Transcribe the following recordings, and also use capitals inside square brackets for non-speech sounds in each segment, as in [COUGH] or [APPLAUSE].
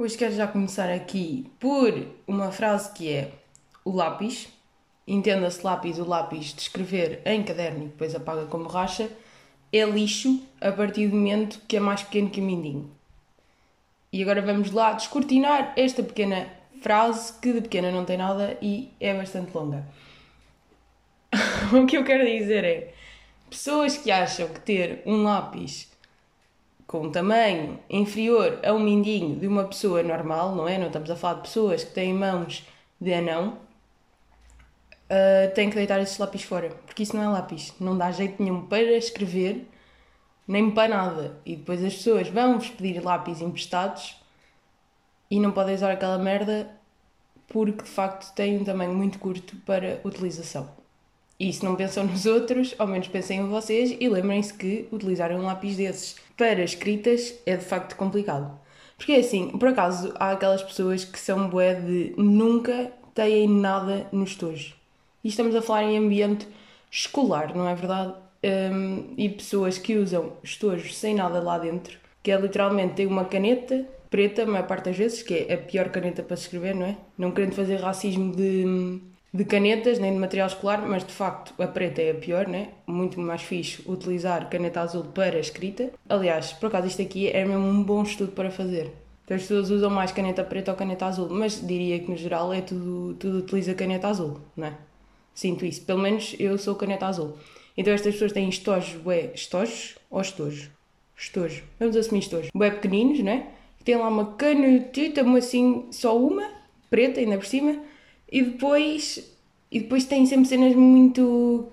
Hoje quero já começar aqui por uma frase que é o lápis. Entenda-se lápis, o lápis de escrever em caderno e depois apaga com borracha. É lixo a partir do momento que é mais pequeno que o mindinho. E agora vamos lá descortinar esta pequena frase que de pequena não tem nada e é bastante longa. [LAUGHS] o que eu quero dizer é pessoas que acham que ter um lápis com um tamanho inferior a um mindinho de uma pessoa normal, não é? Não estamos a falar de pessoas que têm mãos de anão, uh, têm que deitar esses lápis fora, porque isso não é lápis, não dá jeito nenhum para escrever, nem para nada. E depois as pessoas vão-vos pedir lápis emprestados e não podem usar aquela merda porque de facto tem um tamanho muito curto para utilização. E se não pensam nos outros, ao menos pensem em vocês e lembrem-se que utilizar um lápis desses para escritas é de facto complicado. Porque é assim, por acaso, há aquelas pessoas que são bué de nunca têm nada no estojo. E estamos a falar em ambiente escolar, não é verdade? Um, e pessoas que usam estojos sem nada lá dentro, que é literalmente ter uma caneta preta, a maior parte das vezes, que é a pior caneta para se escrever, não é? Não querendo fazer racismo de de canetas nem de material escolar, mas de facto a preta é a pior, né? Muito mais fixe utilizar caneta azul para escrita. Aliás, por acaso isto aqui é mesmo um bom estudo para fazer. Então as pessoas usam mais caneta preta ou caneta azul, mas diria que no geral é tudo, tudo utiliza caneta azul, né? Sinto isso. Pelo menos eu sou caneta azul. Então estas pessoas têm estojos, bué, estojos ou estojos? Estojo. Vamos assumir estojos. Bué pequeninos, né? Tem lá uma canetita, assim, só uma, preta ainda por cima, e depois, e depois tem sempre cenas muito.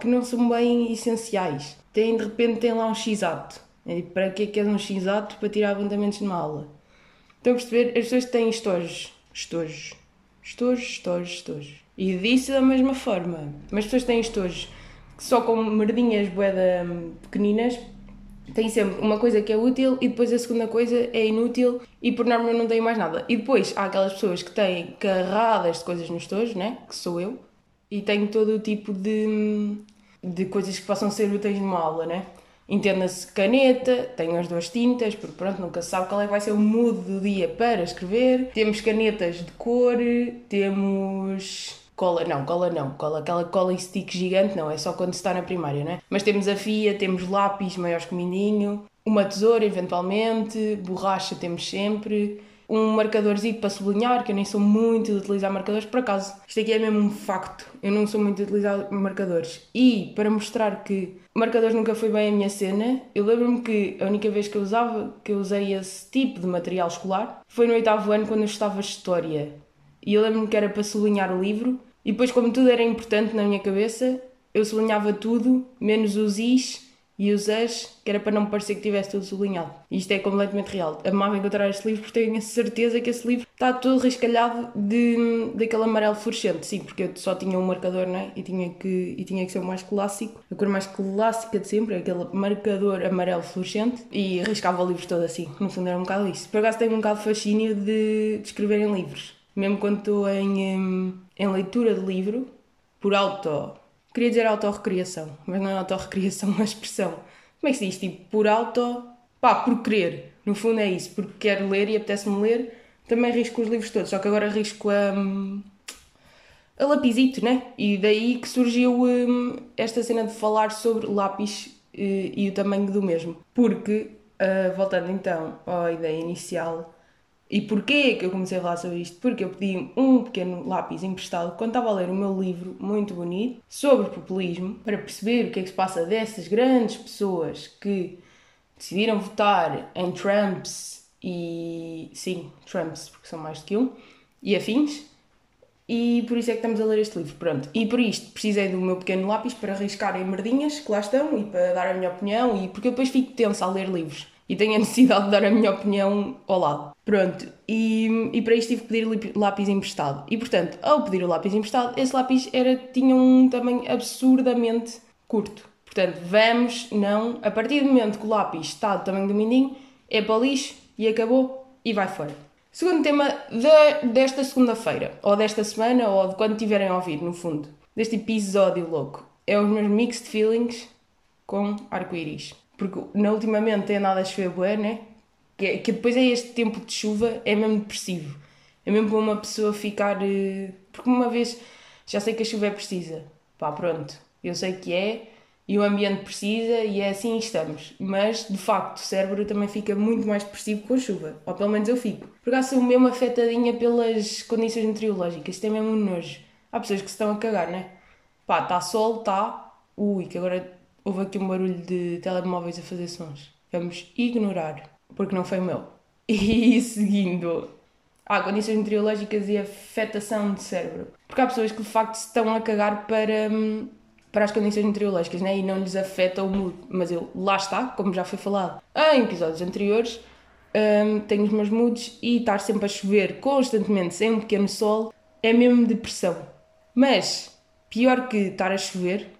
Que não são bem essenciais. Tem, de repente tem lá um x-ato. É tipo, para que é que é um x-ato? Para tirar apontamentos numa aula. Estão a perceber? As pessoas têm estojos. Estojos. Estojos, estojos, estojos. E disso da mesma forma. Mas as pessoas têm estojos só com merdinhas boeda pequeninas tem sempre uma coisa que é útil e depois a segunda coisa é inútil e por norma não tem mais nada. E depois há aquelas pessoas que têm carradas de coisas nos tojos, né? Que sou eu, e tenho todo o tipo de, de coisas que possam ser úteis numa aula, né? Entenda-se caneta, tenho as duas tintas, porque pronto, nunca se sabe qual é que vai ser o mood do dia para escrever. Temos canetas de cor, temos Cola, não, cola não. Cola, aquela cola em stick gigante, não. É só quando se está na primária, não é? Mas temos a fia, temos lápis maiores que o mindinho, uma tesoura, eventualmente, borracha temos sempre, um marcadorzinho para sublinhar, que eu nem sou muito de utilizar marcadores, por acaso. Isto aqui é mesmo um facto. Eu não sou muito de utilizar marcadores. E, para mostrar que marcadores nunca foi bem a minha cena, eu lembro-me que a única vez que eu usava, que eu usei esse tipo de material escolar, foi no oitavo ano, quando eu estava História. E eu lembro-me que era para sublinhar o livro, e depois, como tudo era importante na minha cabeça, eu sublinhava tudo, menos os is e os as, que era para não me parecer que tivesse tudo sublinhado. Isto é completamente real. Amava encontrar este livro porque tenho a certeza que esse livro está todo riscalhado de, daquele amarelo fluorescente. Sim, porque eu só tinha um marcador, né? E tinha que, e tinha que ser o mais clássico. A cor mais clássica de sempre, aquele marcador amarelo fluorescente. E riscava o livro todo assim. No fundo era um bocado isso. Por acaso tenho um bocado de fascínio de, de escrever em livros mesmo quando estou em, hum, em leitura de livro, por auto. Queria dizer autorrecriação, mas não é autorrecriação, [LAUGHS] é uma expressão. Como é que se diz? Tipo, por auto. pá, por querer. No fundo é isso, porque quero ler e apetece-me ler. Também risco os livros todos, só que agora risco a. Um, a lapizito, né? E daí que surgiu um, esta cena de falar sobre lápis e, e o tamanho do mesmo. Porque, uh, voltando então à ideia inicial, e porquê que eu comecei a falar sobre isto? Porque eu pedi um pequeno lápis emprestado quando estava a ler o meu livro muito bonito sobre populismo para perceber o que é que se passa dessas grandes pessoas que decidiram votar em Trumps e. sim, Trumps, porque são mais do que um, e afins. E por isso é que estamos a ler este livro. Pronto. E por isto precisei do meu pequeno lápis para arriscar em merdinhas que lá estão e para dar a minha opinião e porque eu depois fico tensa a ler livros e tenho a necessidade de dar a minha opinião ao lado. Pronto, e, e para isto tive que pedir lápis emprestado. E portanto, ao pedir o lápis emprestado, esse lápis era, tinha um tamanho absurdamente curto. Portanto, vamos, não, a partir do momento que o lápis está do tamanho do mindinho, é para lixo e acabou e vai fora. Segundo tema de, desta segunda-feira, ou desta semana, ou de quando tiverem a ouvir, no fundo, deste episódio louco, é os meus mixed feelings com arco-íris. Porque na ultimamente tem andado a chover bué, né? que, é, que depois é este tempo de chuva, é mesmo depressivo. É mesmo para uma pessoa ficar. eh, Porque uma vez já sei que a chuva é precisa. Pá, pronto. Eu sei que é e o ambiente precisa e é assim estamos. Mas, de facto, o cérebro também fica muito mais depressivo com a chuva. Ou pelo menos eu fico. Por acaso sou mesmo afetadinha pelas condições meteorológicas. Isto é mesmo um nojo. Há pessoas que se estão a cagar, né? Pá, está sol, está. Ui, que agora houve aqui um barulho de telemóveis a fazer sons. Vamos ignorar, porque não foi o meu. [LAUGHS] E seguindo. Há condições meteorológicas e afetação de cérebro. Porque há pessoas que de facto estão a cagar para, hum, para as condições meteorológicas né? e não lhes afeta o mood. Mas eu, lá está, como já foi falado em episódios anteriores, hum, tenho os meus moods e estar sempre a chover constantemente sem um pequeno sol é mesmo depressão. Mas pior que estar a chover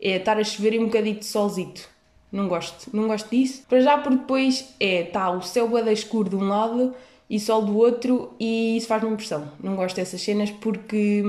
é estar a chover e um bocadinho de solzito. Não gosto, não gosto disso. Para já, porque depois é, tá o céu bué da escuro de um lado e sol do outro e isso faz-me impressão. Não gosto dessas cenas porque,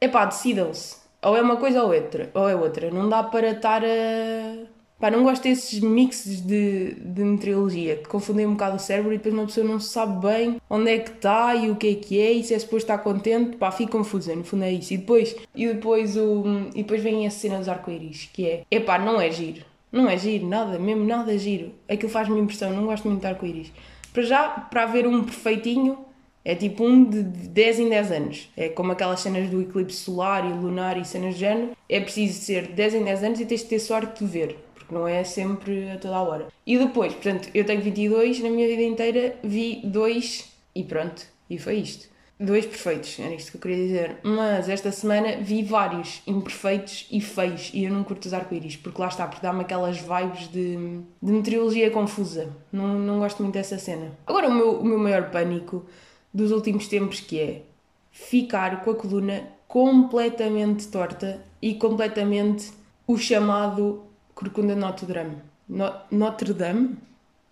é pá, decidam-se. Ou é uma coisa ou outra. Ou é outra. Não dá para estar a... Pá, não gosto desses mixes de, de meteorologia que confundem um bocado o cérebro e depois uma pessoa não sabe bem onde é que está e o que é que é e se é suposto estar contente, pá, fica confusa, no fundo é isso. E depois, e depois, o, e depois vem a cena dos arco-íris, que é, epá, não é giro. Não é giro, nada, mesmo nada giro. Aquilo faz-me impressão, não gosto muito de arco-íris. Para já, para haver um perfeitinho, é tipo um de 10 em 10 anos. É como aquelas cenas do eclipse solar e lunar e cenas de género. É preciso ser 10 em 10 anos e tens de ter sorte de ver. Porque não é sempre a toda a hora. E depois, portanto, eu tenho 22, na minha vida inteira vi dois e pronto. E foi isto. Dois perfeitos, era isto que eu queria dizer. Mas esta semana vi vários imperfeitos e feios. E eu não curto os arco-íris, porque lá está, porque dá-me aquelas vibes de, de meteorologia confusa. Não, não gosto muito dessa cena. Agora, o meu, o meu maior pânico dos últimos tempos que é ficar com a coluna completamente torta e completamente o chamado corcunda Notre Dame. No, Notre Dame?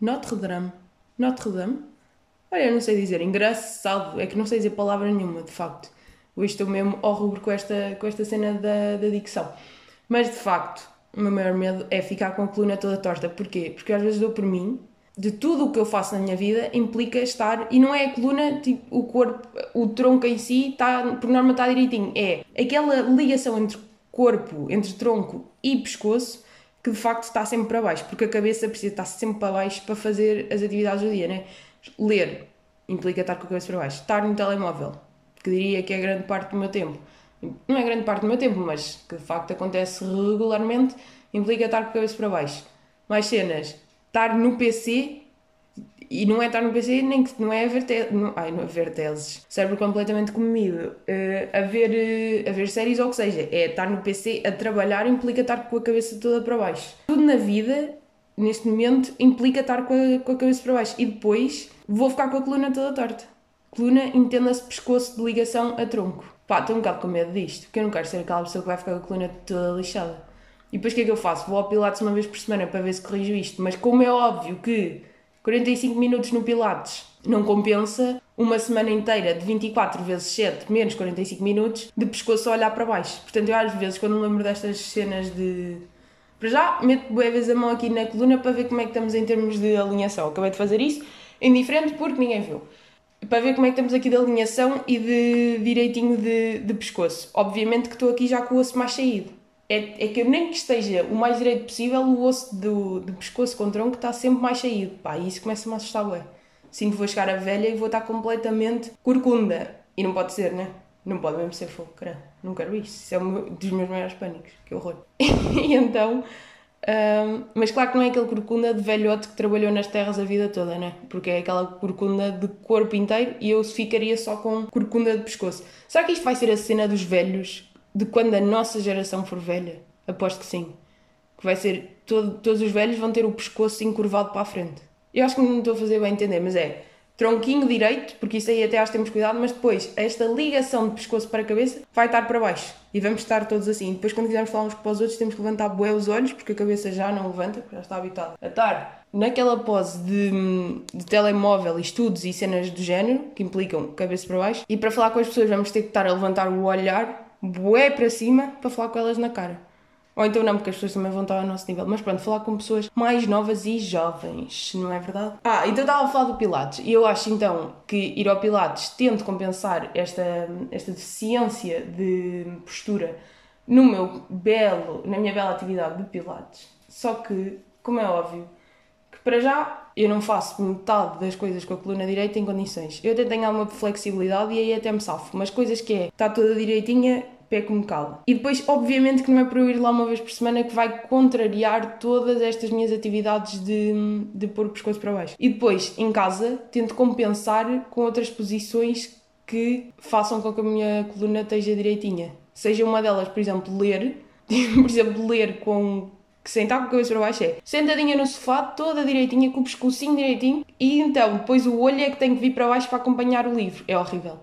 Notre Dame? Notre Dame? Olha, eu não sei dizer. Engraçado. É que não sei dizer palavra nenhuma, de facto. Hoje estou mesmo ao rubro com esta, com esta cena da, da dicção. Mas, de facto, o meu maior medo é ficar com a coluna toda torta. Porquê? Porque às vezes dou por mim de tudo o que eu faço na minha vida implica estar e não é a coluna, tipo, o corpo, o tronco em si está, por norma está direitinho, é aquela ligação entre corpo, entre tronco e pescoço que de facto está sempre para baixo, porque a cabeça precisa estar sempre para baixo para fazer as atividades do dia, né? Ler implica estar com a cabeça para baixo, estar no telemóvel, que diria que é grande parte do meu tempo. Não é grande parte do meu tempo, mas que de facto acontece regularmente, implica estar com a cabeça para baixo. Mais cenas, estar no PC e não é estar no PC nem que não é a ver, te, não, ai, não, a ver teses, cérebro completamente comido, uh, a, ver, uh, a ver séries ou o que seja, é estar no PC a trabalhar implica estar com a cabeça toda para baixo. Tudo na vida, neste momento, implica estar com a, com a cabeça para baixo e depois vou ficar com a coluna toda torta. Coluna entenda-se pescoço de ligação a tronco. Pá, estou um bocado com medo disto, porque eu não quero ser aquela pessoa que vai ficar com a coluna toda lixada. E depois o que é que eu faço? Vou ao Pilates uma vez por semana para ver se corrijo isto. Mas como é óbvio que 45 minutos no Pilates não compensa uma semana inteira de 24 vezes 7 menos 45 minutos de pescoço a olhar para baixo. Portanto, eu às vezes, quando me lembro destas cenas de. Para já, meto boa vez a mão aqui na coluna para ver como é que estamos em termos de alinhação. Acabei de fazer isso, indiferente porque ninguém viu. Para ver como é que estamos aqui de alinhação e de direitinho de, de pescoço. Obviamente que estou aqui já com o osso mais saído é, é que nem que esteja o mais direito possível, o osso do, do pescoço com tronco está sempre mais saído. Pá, e isso começa-me a assustar, ué. Sinto que vou chegar a velha e vou estar completamente corcunda. E não pode ser, né? Não pode mesmo ser fogo, caramba. Não quero isso. Isso é um dos meus maiores pânicos. Que horror. [LAUGHS] e então... Um, mas claro que não é aquele corcunda de velhote que trabalhou nas terras a vida toda, né? Porque é aquela corcunda de corpo inteiro e eu ficaria só com corcunda de pescoço. Será que isto vai ser a cena dos velhos de quando a nossa geração for velha? Aposto que sim. Que vai ser. Todo, todos os velhos vão ter o pescoço encurvado para a frente. Eu acho que não estou a fazer bem entender, mas é tronquinho direito, porque isso aí até acho que temos cuidado, mas depois esta ligação de pescoço para a cabeça vai estar para baixo e vamos estar todos assim. Depois, quando quisermos falar uns para os outros, temos que levantar bué os olhos, porque a cabeça já não levanta, já está habitada a estar naquela pose de, de telemóvel, estudos e cenas do género, que implicam cabeça para baixo, e para falar com as pessoas vamos ter que estar a levantar o olhar bué para cima para falar com elas na cara. Ou então não, porque as pessoas também vão estar ao nosso nível. Mas pronto, falar com pessoas mais novas e jovens, não é verdade? Ah, então estava a falar do Pilates. E eu acho então que ir ao Pilates tente compensar esta, esta deficiência de postura no meu belo, na minha bela atividade de Pilates. Só que, como é óbvio, que para já eu não faço metade das coisas com a coluna direita em condições. Eu até tenho alguma flexibilidade e aí até me salvo. Mas coisas que é, está toda direitinha, peco me calo. E depois, obviamente, que não é para eu ir lá uma vez por semana que vai contrariar todas estas minhas atividades de, de pôr o pescoço para baixo. E depois, em casa, tento compensar com outras posições que façam com que a minha coluna esteja direitinha. Seja uma delas, por exemplo, ler. [LAUGHS] por exemplo, ler com que sentar com a cabeça para baixo é sentadinha no sofá, toda direitinha, com o pescocinho direitinho, e então depois o olho é que tem que vir para baixo para acompanhar o livro. É horrível.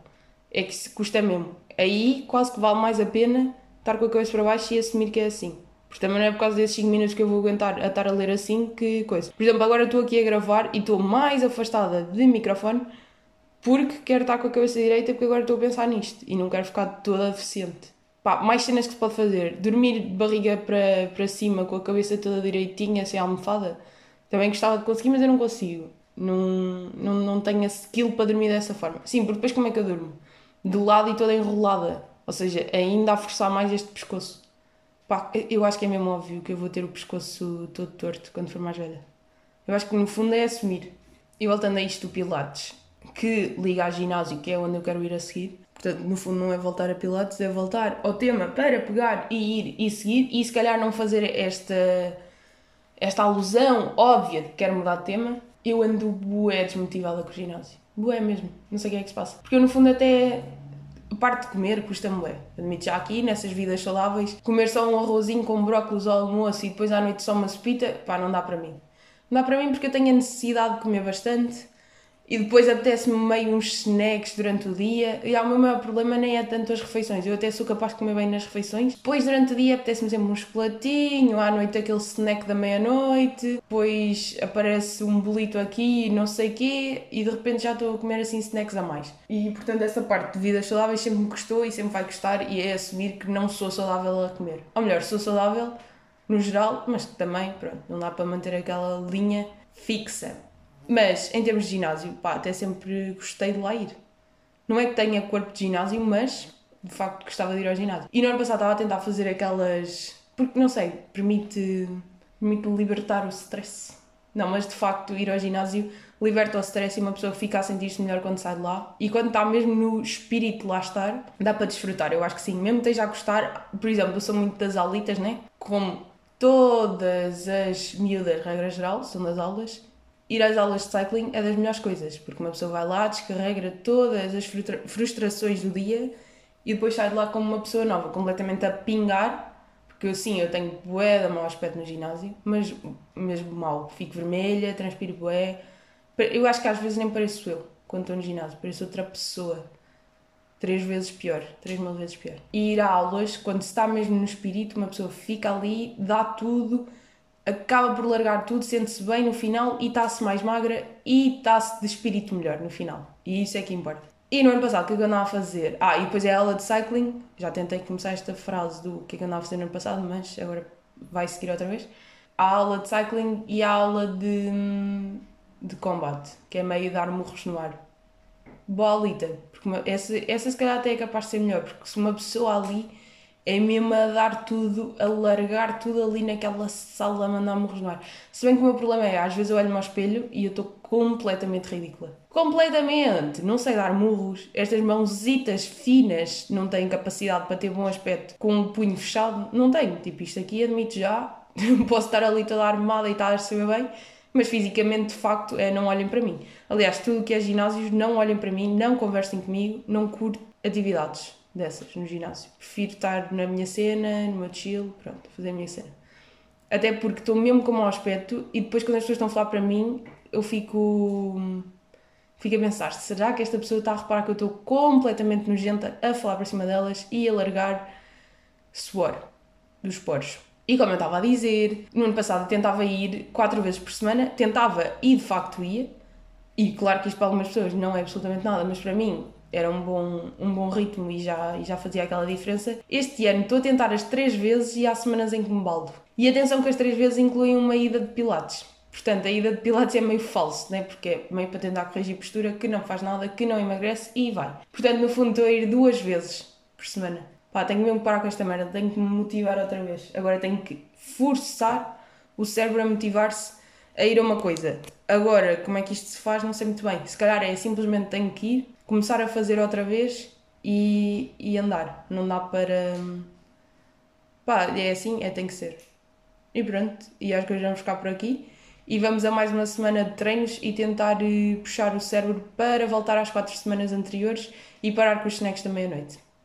É que se custa mesmo. Aí quase que vale mais a pena estar com a cabeça para baixo e assumir que é assim. Porque também não é por causa desses 5 minutos que eu vou aguentar a estar a ler assim que coisa. Por exemplo, agora estou aqui a gravar e estou mais afastada de microfone porque quero estar com a cabeça direita porque agora estou a pensar nisto e não quero ficar toda deficiente. Pá, mais cenas que se pode fazer. Dormir de barriga para, para cima, com a cabeça toda direitinha, sem almofada. Também gostava de conseguir, mas eu não consigo. Não, não, não tenho a skill para dormir dessa forma. Sim, porque depois como é que eu durmo? De lado e toda enrolada. Ou seja, ainda a forçar mais este pescoço. Pá, eu acho que é mesmo óbvio que eu vou ter o pescoço todo torto quando for mais velha. Eu acho que no fundo é assumir. E voltando a isto do Pilates, que liga ao ginásio, que é onde eu quero ir a seguir, Portanto, no fundo, não é voltar a Pilates, é voltar ao tema para pegar e ir e seguir e se calhar não fazer esta, esta alusão óbvia de que quero mudar de tema. Eu ando bué desmotivada com o ginásio. Bué mesmo. Não sei o que é que se passa. Porque eu, no fundo, até a parte de comer custa-me bué. Admito já aqui, nessas vidas saudáveis, comer só um arrozinho com brócolis ao almoço e depois à noite só uma sopita, pá, não dá para mim. Não dá para mim porque eu tenho a necessidade de comer bastante e depois apetece-me meio uns snacks durante o dia. E o meu maior problema nem é tanto as refeições. Eu até sou capaz de comer bem nas refeições. Depois, durante o dia, apetece-me sempre um chocolatinho. À noite, aquele snack da meia-noite. Depois aparece um bolito aqui, não sei quê. E de repente já estou a comer assim snacks a mais. E portanto, essa parte de vidas saudáveis sempre me custou e sempre vai custar. E é assumir que não sou saudável a comer. Ou melhor, sou saudável no geral, mas também, pronto, não dá para manter aquela linha fixa. Mas, em termos de ginásio, pá, até sempre gostei de lá ir. Não é que tenha corpo de ginásio, mas de facto gostava de ir ao ginásio. E no ano passado estava a tentar fazer aquelas. Porque, não sei, permite, permite libertar o stress. Não, mas de facto ir ao ginásio liberta o stress e uma pessoa fica a sentir-se melhor quando sai de lá. E quando está mesmo no espírito de lá estar, dá para desfrutar. Eu acho que sim, mesmo esteja a gostar. Por exemplo, eu sou muito das aulitas, né? Como todas as miúdas, regra geral, são das aulas ir às aulas de cycling é das melhores coisas, porque uma pessoa vai lá, descarrega todas as frustrações do dia e depois sai de lá como uma pessoa nova, completamente a pingar. Porque sim, eu tenho bué de mau aspecto no ginásio, mas mesmo mal. Fico vermelha, transpiro bué. Eu acho que às vezes nem pareço eu quando estou no ginásio, pareço outra pessoa. Três vezes pior, três mil vezes pior. E ir a aulas, quando se está mesmo no espírito, uma pessoa fica ali, dá tudo, acaba por largar tudo, sente-se bem no final e está-se mais magra e está-se de espírito melhor no final. E isso é que importa. E no ano passado, o que é que eu andava a fazer? Ah, e depois é a aula de cycling. Já tentei começar esta frase do que é que eu andava a fazer no ano passado, mas agora vai seguir outra vez. A aula de cycling e a aula de, de combate, que é meio dar murros no ar. Bolita, porque uma, essa, essa se calhar até é capaz de ser melhor, porque se uma pessoa ali é mesmo a dar tudo, a largar tudo ali naquela sala, a mandar morros no ar. Se bem que o meu problema é, às vezes eu olho-me ao espelho e eu estou completamente ridícula. Completamente! Não sei dar murros. Estas mãozitas finas não têm capacidade para ter bom aspecto com o punho fechado. Não tenho. Tipo, isto aqui admito já. [LAUGHS] Posso estar ali toda armada e estar a saber bem, mas fisicamente, de facto, é não olhem para mim. Aliás, tudo que é ginásios, não olhem para mim, não conversem comigo, não curto atividades dessas no ginásio. Prefiro estar na minha cena, no meu chill, pronto, fazer a minha cena. Até porque estou mesmo com mau aspecto e depois quando as pessoas estão a falar para mim, eu fico. Fico a pensar, será que esta pessoa está a reparar que eu estou completamente nojenta a falar para cima delas e a largar suor dos poros? E como eu estava a dizer, no ano passado tentava ir quatro vezes por semana, tentava e de facto ia, e claro que isto para algumas pessoas não é absolutamente nada, mas para mim era um bom, um bom ritmo e já, e já fazia aquela diferença. Este ano estou a tentar as três vezes e há semanas em que me baldo. E atenção que as três vezes incluem uma ida de pilates. Portanto, a ida de pilates é meio falso, né? porque é meio para tentar corrigir postura, que não faz nada, que não emagrece e vai. Portanto, no fundo, estou a ir duas vezes por semana. Pá, tenho mesmo que parar com esta merda, tenho que me motivar outra vez. Agora tenho que forçar o cérebro a motivar-se a ir a uma coisa. Agora, como é que isto se faz, não sei muito bem. Se calhar é simplesmente tenho que ir, começar a fazer outra vez e, e andar. Não dá para. Pá, é assim, é tem que ser. E pronto, e acho que hoje vamos ficar por aqui. E vamos a mais uma semana de treinos e tentar eh, puxar o cérebro para voltar às quatro semanas anteriores e parar com os snacks da meia-noite.